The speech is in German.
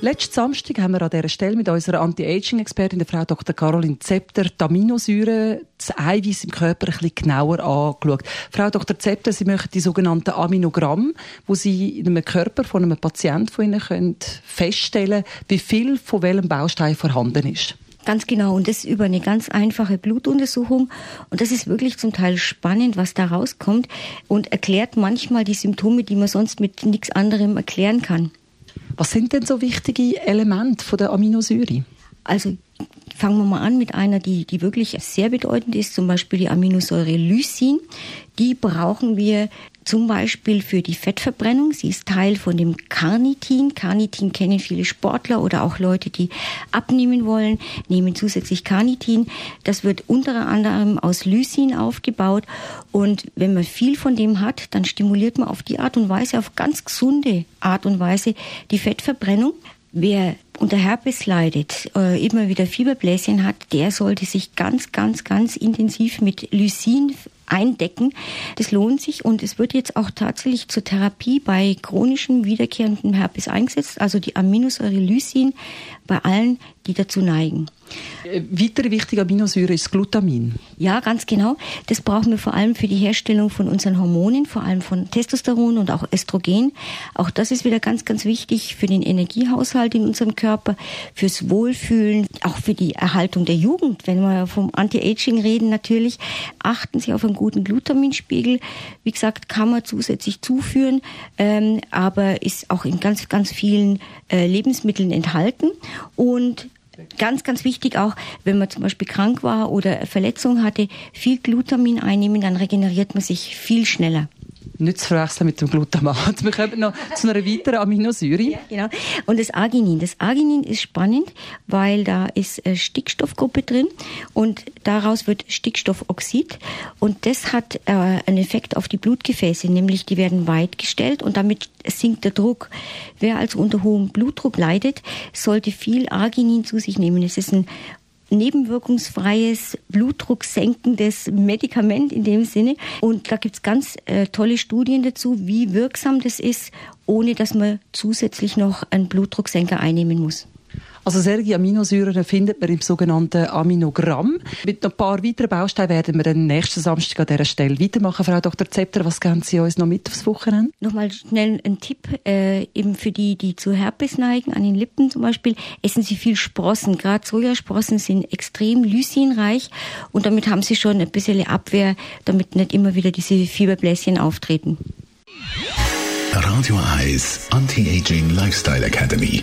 Letzten Samstag haben wir an dieser Stelle mit unserer Anti-Aging-Expertin, der Frau Dr. Caroline Zepter, die Aminosäuren, das Eiweiß im Körper ein bisschen genauer angeschaut. Frau Dr. Zepter, Sie möchten die sogenannten Aminogramm, wo Sie in einem Körper von einem Patienten von Ihnen können feststellen wie viel von welchem Baustein vorhanden ist. Ganz genau. Und das über eine ganz einfache Blutuntersuchung. Und das ist wirklich zum Teil spannend, was da rauskommt und erklärt manchmal die Symptome, die man sonst mit nichts anderem erklären kann. Was sind denn so wichtige Elemente von der Aminosäure? Also fangen wir mal an mit einer, die, die wirklich sehr bedeutend ist, zum Beispiel die Aminosäure Lysin. Die brauchen wir zum Beispiel für die Fettverbrennung. Sie ist Teil von dem Carnitin. Carnitin kennen viele Sportler oder auch Leute, die abnehmen wollen, nehmen zusätzlich Carnitin. Das wird unter anderem aus Lysin aufgebaut. Und wenn man viel von dem hat, dann stimuliert man auf die Art und Weise, auf ganz gesunde Art und Weise die Fettverbrennung. Wer unter Herpes leidet, äh, immer wieder Fieberbläschen hat, der sollte sich ganz, ganz, ganz intensiv mit Lysin eindecken. Das lohnt sich und es wird jetzt auch tatsächlich zur Therapie bei chronischem wiederkehrendem Herpes eingesetzt, also die Aminosäure Lysin bei allen, die dazu neigen. Äh, weitere wichtige Aminosäure ist Glutamin. Ja, ganz genau. Das brauchen wir vor allem für die Herstellung von unseren Hormonen, vor allem von Testosteron und auch Östrogen. Auch das ist wieder ganz, ganz wichtig für den Energiehaushalt in unserem Körper, fürs Wohlfühlen, auch für die Erhaltung der Jugend. Wenn wir vom Anti-Aging reden, natürlich achten Sie auf einen guten Glutaminspiegel. Wie gesagt, kann man zusätzlich zuführen, ähm, aber ist auch in ganz, ganz vielen äh, Lebensmitteln enthalten. Und Ganz, ganz wichtig auch, wenn man zum Beispiel krank war oder Verletzung hatte, viel Glutamin einnehmen, dann regeneriert man sich viel schneller nicht zu verwechseln mit dem Glutamat. Wir kommen noch zu einer weiteren Aminosäure. Ja, genau. Und das Arginin. Das Arginin ist spannend, weil da ist eine Stickstoffgruppe drin und daraus wird Stickstoffoxid und das hat äh, einen Effekt auf die Blutgefäße, nämlich die werden weit gestellt und damit sinkt der Druck. Wer also unter hohem Blutdruck leidet, sollte viel Arginin zu sich nehmen. Es ist ein nebenwirkungsfreies, blutdrucksenkendes Medikament in dem Sinne. Und da gibt's ganz äh, tolle Studien dazu, wie wirksam das ist, ohne dass man zusätzlich noch einen Blutdrucksenker einnehmen muss. Also solche Aminosäuren findet man im sogenannten Aminogramm. Mit noch ein paar weiteren Bausteinen werden wir dann nächsten Samstag an dieser Stelle weitermachen. Frau Dr. Zepter, was geben Sie uns noch mit aufs Wochenende? Nochmal schnell ein Tipp, äh, eben für die, die zu Herpes neigen, an den Lippen zum Beispiel, essen Sie viel Sprossen. Gerade Sojasprossen sind extrem lysinreich und damit haben Sie schon ein bisschen Abwehr, damit nicht immer wieder diese Fieberbläschen auftreten. Radio Eyes Anti-Aging Lifestyle Academy.